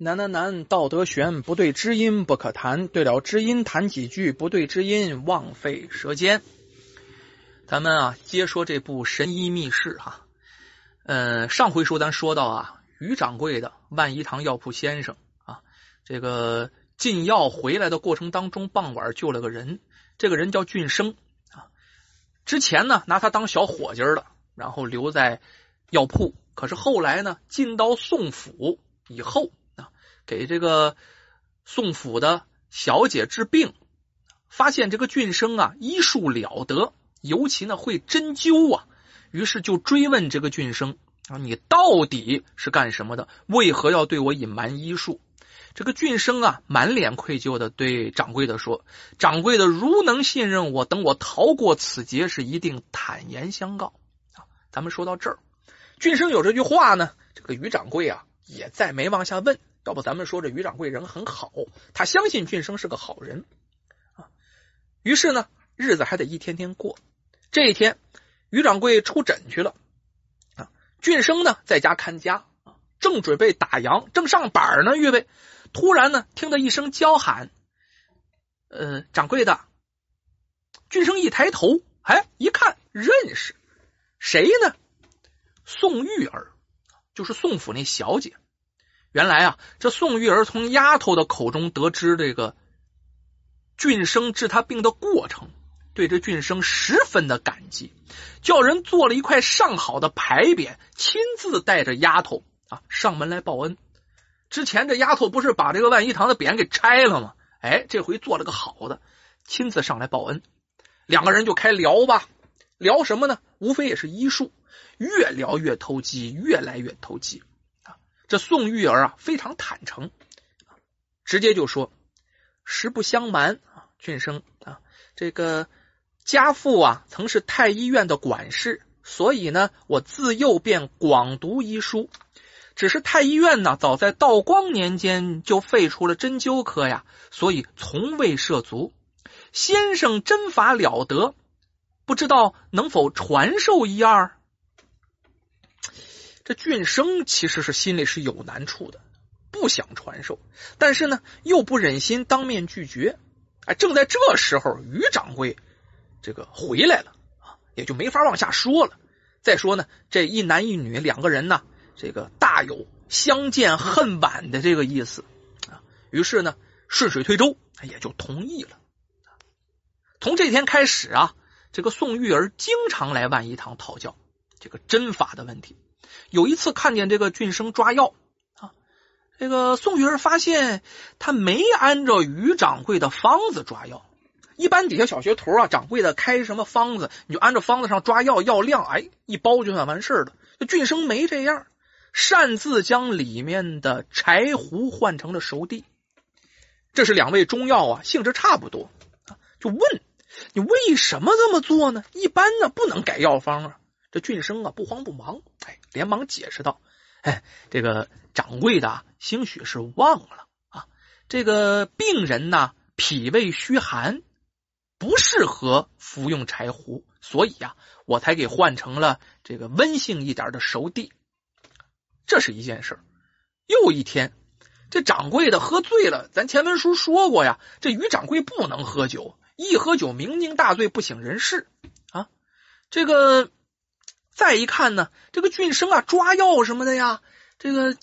难难难，道德悬，不对知音不可谈。对了知音谈几句，不对知音枉费舌尖。咱们啊，接说这部《神医秘事》哈。呃，上回书咱说到啊，于掌柜的万一堂药铺先生啊，这个进药回来的过程当中，傍晚救了个人，这个人叫俊生啊。之前呢，拿他当小伙计了，然后留在药铺。可是后来呢，进到宋府以后。给这个宋府的小姐治病，发现这个俊生啊医术了得，尤其呢会针灸啊，于是就追问这个俊生啊，你到底是干什么的？为何要对我隐瞒医术？这个俊生啊满脸愧疚的对掌柜的说：“掌柜的如能信任我，等我逃过此劫，是一定坦言相告。”啊，咱们说到这儿，俊生有这句话呢，这个于掌柜啊也再没往下问。要不咱们说这于掌柜人很好，他相信俊生是个好人啊。于是呢，日子还得一天天过。这一天，于掌柜出诊去了啊。俊生呢在家看家，正准备打烊，正上板呢，预备。突然呢，听到一声叫喊：“呃，掌柜的！”俊生一抬头，哎，一看认识谁呢？宋玉儿，就是宋府那小姐。原来啊，这宋玉儿从丫头的口中得知这个俊生治他病的过程，对这俊生十分的感激，叫人做了一块上好的牌匾，亲自带着丫头啊上门来报恩。之前这丫头不是把这个万一堂的匾给拆了吗？哎，这回做了个好的，亲自上来报恩。两个人就开聊吧，聊什么呢？无非也是医术，越聊越投机，越来越投机。这宋玉儿啊，非常坦诚，直接就说：“实不相瞒啊，俊生啊，这个家父啊，曾是太医院的管事，所以呢，我自幼便广读医书。只是太医院呢，早在道光年间就废除了针灸科呀，所以从未涉足。先生针法了得，不知道能否传授一二？”这俊生其实是心里是有难处的，不想传授，但是呢又不忍心当面拒绝。哎，正在这时候，于掌柜这个回来了啊，也就没法往下说了。再说呢，这一男一女两个人呢，这个大有相见恨晚的这个意思啊。于是呢，顺水推舟，也就同意了。从这天开始啊，这个宋玉儿经常来万一堂讨教这个针法的问题。有一次看见这个俊生抓药啊，这个宋玉儿发现他没按照于掌柜的方子抓药。一般底下小学徒啊，掌柜的开什么方子，你就按照方子上抓药，药量哎一包就算完事了。这俊生没这样，擅自将里面的柴胡换成了熟地。这是两味中药啊，性质差不多。就问你为什么这么做呢？一般呢不能改药方啊。这俊生啊不慌不忙，哎，连忙解释道：“哎，这个掌柜的兴许是忘了啊，这个病人呢脾胃虚寒，不适合服用柴胡，所以呀，我才给换成了这个温性一点的熟地。这是一件事。又一天，这掌柜的喝醉了，咱前文书说过呀，这于掌柜不能喝酒，一喝酒酩酊大醉，不省人事啊，这个。”再一看呢，这个俊生啊抓药什么的呀，这个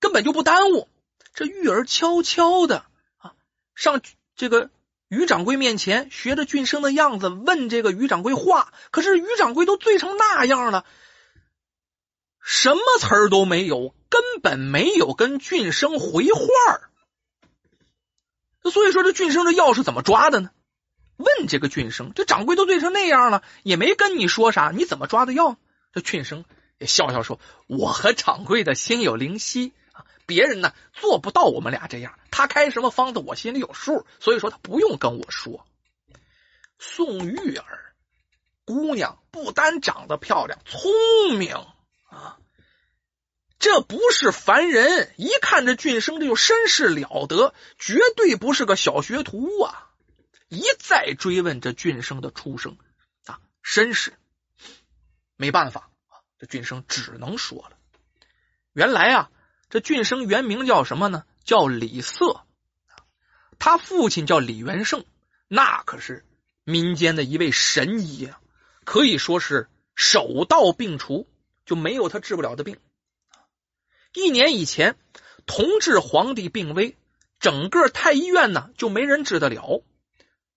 根本就不耽误。这玉儿悄悄的啊上这个于掌柜面前，学着俊生的样子问这个于掌柜话。可是于掌柜都醉成那样了，什么词儿都没有，根本没有跟俊生回话所以说，这俊生这药是怎么抓的呢？问这个俊生，这掌柜都醉成那样了，也没跟你说啥，你怎么抓的药？这俊生也笑笑说：“我和掌柜的心有灵犀啊，别人呢做不到我们俩这样。他开什么方子，我心里有数，所以说他不用跟我说。”宋玉儿姑娘不单长得漂亮，聪明啊，这不是凡人，一看这俊生这就身世了得，绝对不是个小学徒啊！一再追问这俊生的出生啊身世。没办法这俊生只能说了。原来啊，这俊生原名叫什么呢？叫李瑟，他父亲叫李元胜，那可是民间的一位神医啊，可以说是手到病除，就没有他治不了的病。一年以前，同治皇帝病危，整个太医院呢就没人治得了，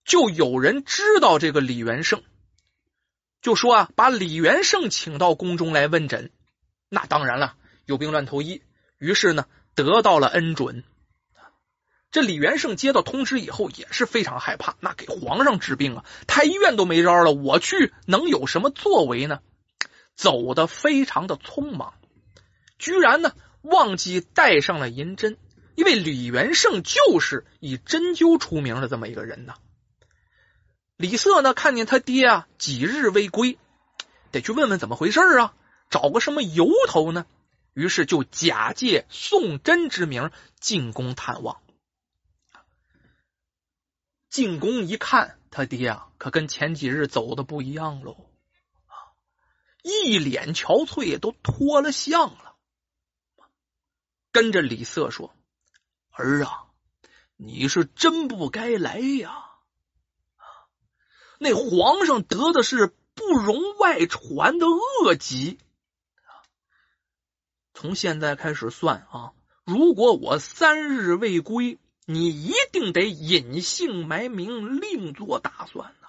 就有人知道这个李元胜，就说啊，把李元胜请到宫中来问诊。那当然了，有病乱投医，于是呢得到了恩准。这李元胜接到通知以后也是非常害怕，那给皇上治病啊，太医院都没招了，我去能有什么作为呢？走的非常的匆忙，居然呢。忘记带上了银针，因为李元胜就是以针灸出名的这么一个人呢。李瑟呢，看见他爹啊几日未归，得去问问怎么回事啊，找个什么由头呢？于是就假借宋真之名进宫探望。进宫一看，他爹啊可跟前几日走的不一样喽，一脸憔悴，都脱了相了。跟着李瑟说：“儿啊，你是真不该来呀！那皇上得的是不容外传的恶疾。从现在开始算啊，如果我三日未归，你一定得隐姓埋名，另做打算呢。”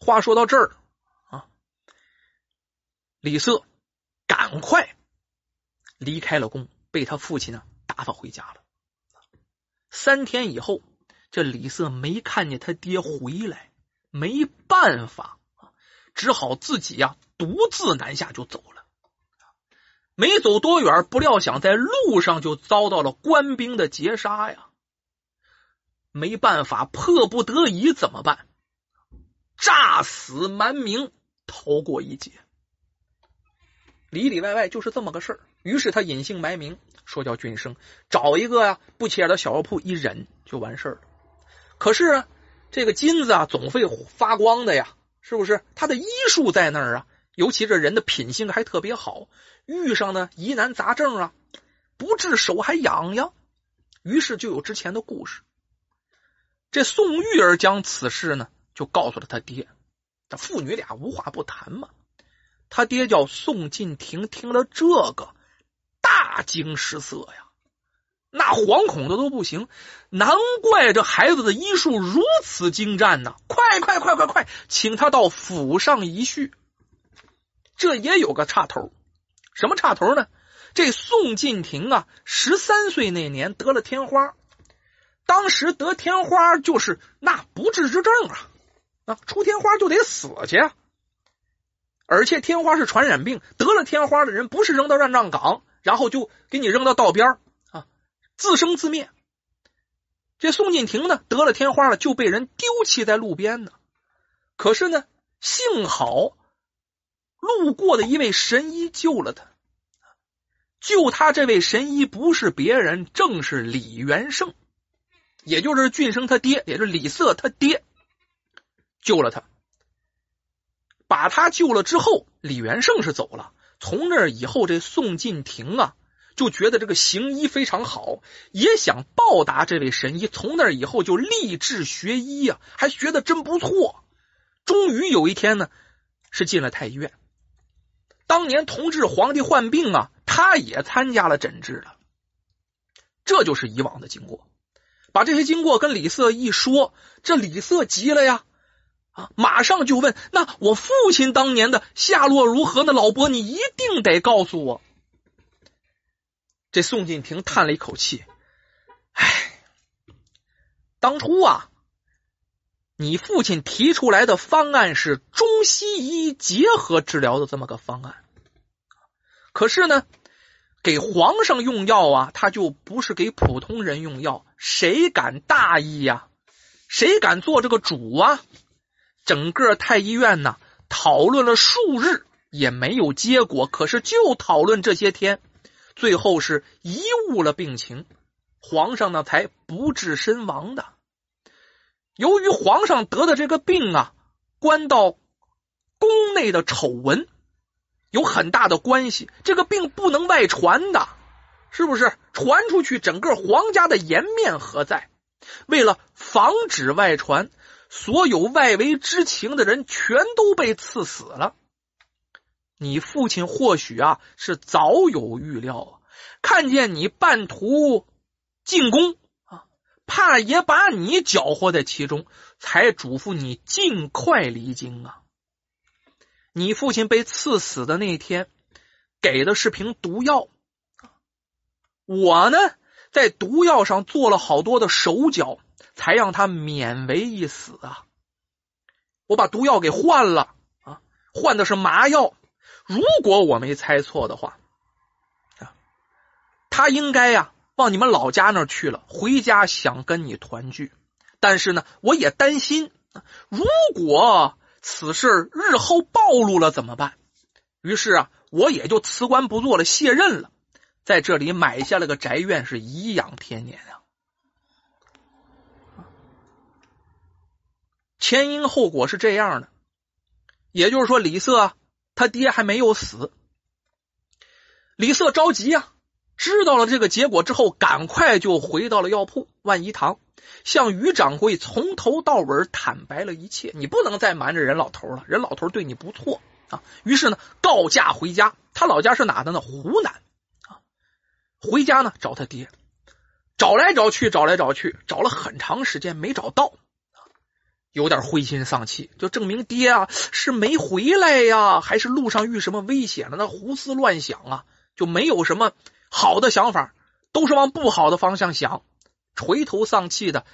话说到这儿啊，李瑟赶快。离开了宫，被他父亲呢打发回家了。三天以后，这李瑟没看见他爹回来，没办法，只好自己呀独自南下就走了。没走多远，不料想在路上就遭到了官兵的劫杀呀。没办法，迫不得已怎么办？诈死瞒名，逃过一劫。里里外外就是这么个事儿。于是他隐姓埋名，说叫俊生，找一个呀不起眼的小药铺一忍就完事儿了。可是啊，这个金子啊总会发光的呀，是不是？他的医术在那儿啊，尤其这人的品性还特别好，遇上呢疑难杂症啊，不治手还痒痒。于是就有之前的故事。这宋玉儿将此事呢就告诉了他爹，这父女俩无话不谈嘛。他爹叫宋进庭，听了这个。大惊失色呀，那惶恐的都不行。难怪这孩子的医术如此精湛呢！快快快快快，请他到府上一叙。这也有个插头，什么插头呢？这宋敬庭啊，十三岁那年得了天花，当时得天花就是那不治之症啊，啊，出天花就得死去啊。而且天花是传染病，得了天花的人不是扔到乱葬岗。然后就给你扔到道边啊，自生自灭。这宋敬亭呢，得了天花了，就被人丢弃在路边呢。可是呢，幸好路过的一位神医救了他。救他这位神医不是别人，正是李元胜，也就是俊生他爹，也就是李瑟他爹，救了他。把他救了之后，李元胜是走了。从那以后，这宋晋庭啊，就觉得这个行医非常好，也想报答这位神医。从那以后就立志学医啊，还学的真不错。终于有一天呢，是进了太医院。当年同治皇帝患病啊，他也参加了诊治了。这就是以往的经过。把这些经过跟李瑟一说，这李瑟急了呀。啊！马上就问，那我父亲当年的下落如何呢？老伯，你一定得告诉我。这宋晋廷叹了一口气，唉，当初啊，你父亲提出来的方案是中西医结合治疗的这么个方案，可是呢，给皇上用药啊，他就不是给普通人用药，谁敢大意呀？谁敢做这个主啊？整个太医院呢，讨论了数日也没有结果。可是就讨论这些天，最后是贻误了病情，皇上呢才不治身亡的。由于皇上得的这个病啊，关到宫内的丑闻有很大的关系，这个病不能外传的，是不是？传出去，整个皇家的颜面何在？为了防止外传，所有外围知情的人全都被赐死了。你父亲或许啊是早有预料啊，看见你半途进宫啊，怕也把你搅和在其中，才嘱咐你尽快离京啊。你父亲被赐死的那天，给的是瓶毒药。我呢，在毒药上做了好多的手脚，才让他免为一死啊！我把毒药给换了啊，换的是麻药。如果我没猜错的话，啊，他应该呀往你们老家那儿去了，回家想跟你团聚。但是呢，我也担心，如果此事日后暴露了怎么办？于是啊，我也就辞官不做了，卸任了。在这里买下了个宅院，是颐养天年啊。前因后果是这样的，也就是说，李瑟他爹还没有死，李瑟着急呀，知道了这个结果之后，赶快就回到了药铺万一堂，向于掌柜从头到尾坦白了一切。你不能再瞒着人老头了，人老头对你不错啊。于是呢，告假回家。他老家是哪的呢？湖南。回家呢，找他爹，找来找去，找来找去，找了很长时间没找到，有点灰心丧气，就证明爹啊是没回来呀，还是路上遇什么危险了？那胡思乱想啊，就没有什么好的想法，都是往不好的方向想，垂头丧气的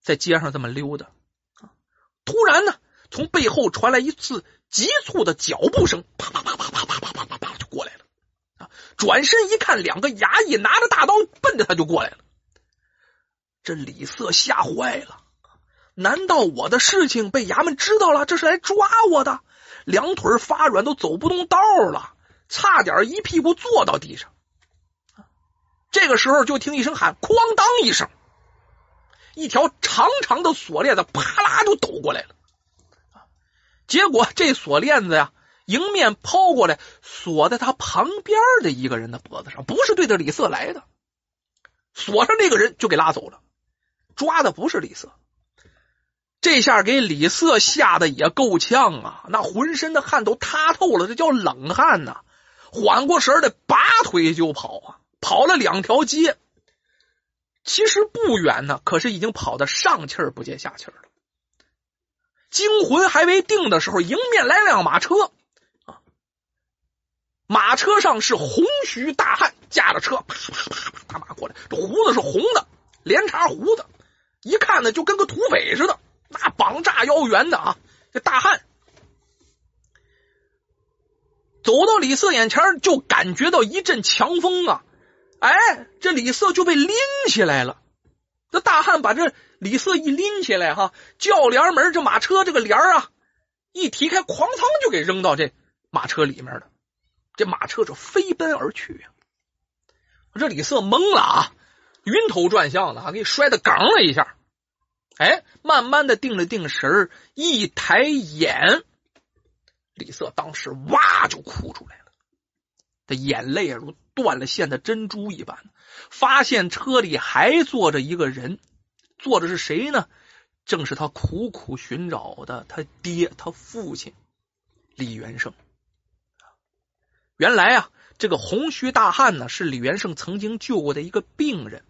在街上这么溜达。突然呢，从背后传来一次急促的脚步声，啪啪啪啪啪啪啪啪啪啪就过来了。转身一看，两个衙役拿着大刀奔着他就过来了。这李瑟吓坏了，难道我的事情被衙门知道了？这是来抓我的，两腿发软，都走不动道了，差点一屁股坐到地上。这个时候，就听一声喊：“哐当！”一声，一条长长的锁链子啪啦就抖过来了。结果这锁链子呀。迎面抛过来，锁在他旁边的一个人的脖子上，不是对着李瑟来的。锁上那个人就给拉走了，抓的不是李瑟。这下给李瑟吓得也够呛啊，那浑身的汗都塌透了，这叫冷汗呐。缓过神来，拔腿就跑啊，跑了两条街，其实不远呢，可是已经跑的上气儿不接下气儿了。惊魂还未定的时候，迎面来辆马车。马车上是红须大汉，驾着车，啪啪啪啪，大马过来，这胡子是红的，连茬胡子，一看呢就跟个土匪似的，那绑炸腰圆的啊！这大汉走到李瑟眼前，就感觉到一阵强风啊！哎，这李瑟就被拎起来了。这大汉把这李瑟一拎起来，哈，轿帘门这马车这个帘啊一提开，哐当就给扔到这马车里面了。这马车就飞奔而去呀！这李瑟懵了啊，晕头转向的啊，给摔的梗了一下。哎，慢慢的定了定神儿一抬眼，李瑟当时哇就哭出来了，这眼泪如断了线的珍珠一般。发现车里还坐着一个人，坐着是谁呢？正是他苦苦寻找的他爹，他父亲李元胜。原来啊，这个红须大汉呢，是李元胜曾经救过的一个病人。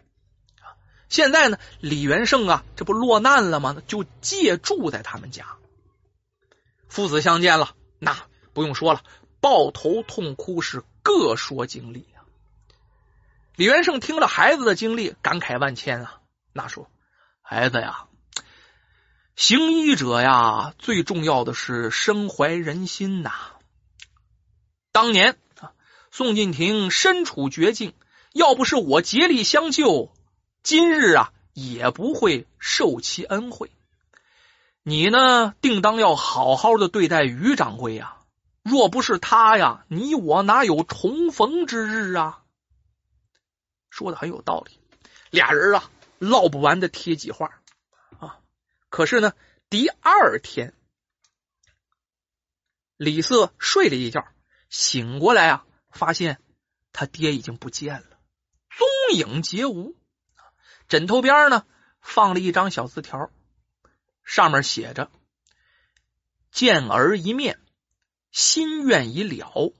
现在呢，李元胜啊，这不落难了吗？就借住在他们家。父子相见了，那不用说了，抱头痛哭，是各说经历啊。李元胜听了孩子的经历，感慨万千啊。那说，孩子呀，行医者呀，最重要的是身怀人心呐。当年啊，宋敬亭身处绝境，要不是我竭力相救，今日啊也不会受其恩惠。你呢，定当要好好的对待于掌柜呀。若不是他呀，你我哪有重逢之日啊？说的很有道理，俩人啊唠不完的贴己话啊。可是呢，第二天，李瑟睡了一觉。醒过来啊，发现他爹已经不见了。踪影皆无。枕头边呢放了一张小字条，上面写着：“见儿一面，心愿已了。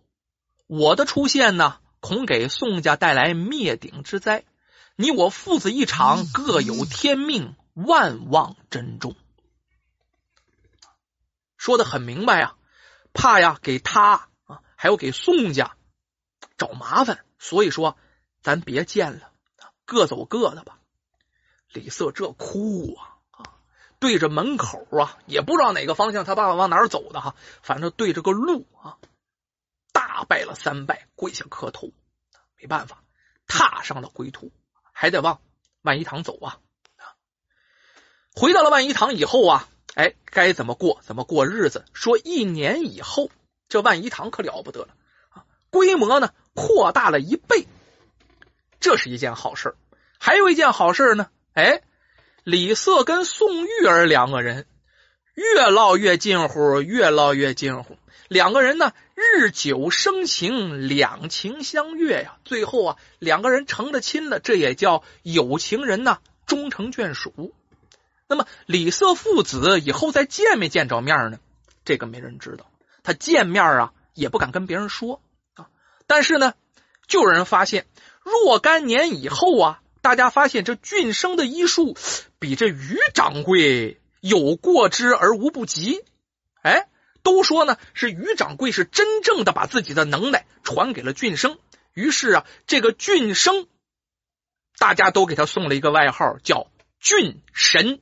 我的出现呢，恐给宋家带来灭顶之灾。你我父子一场，各有天命，万望珍重。”说的很明白呀，怕呀给他啊，还有给宋家找麻烦，所以说咱别见了，各走各的吧。李瑟这哭啊啊，对着门口啊，也不知道哪个方向他爸爸往哪儿走的哈，反正对着个路啊，大拜了三拜，跪下磕头，没办法，踏上了归途，还得往万一堂走啊。回到了万一堂以后啊。哎，该怎么过怎么过日子？说一年以后，这万一堂可了不得了啊！规模呢扩大了一倍，这是一件好事还有一件好事呢，哎，李瑟跟宋玉儿两个人越唠越近乎，越唠越近乎。两个人呢日久生情，两情相悦呀。最后啊，两个人成了亲了，这也叫有情人呐终成眷属。那么李瑟父子以后再见没见着面呢？这个没人知道。他见面啊也不敢跟别人说啊。但是呢，就有人发现若干年以后啊，大家发现这俊生的医术比这于掌柜有过之而无不及。哎，都说呢是于掌柜是真正的把自己的能耐传给了俊生。于是啊，这个俊生，大家都给他送了一个外号，叫俊神。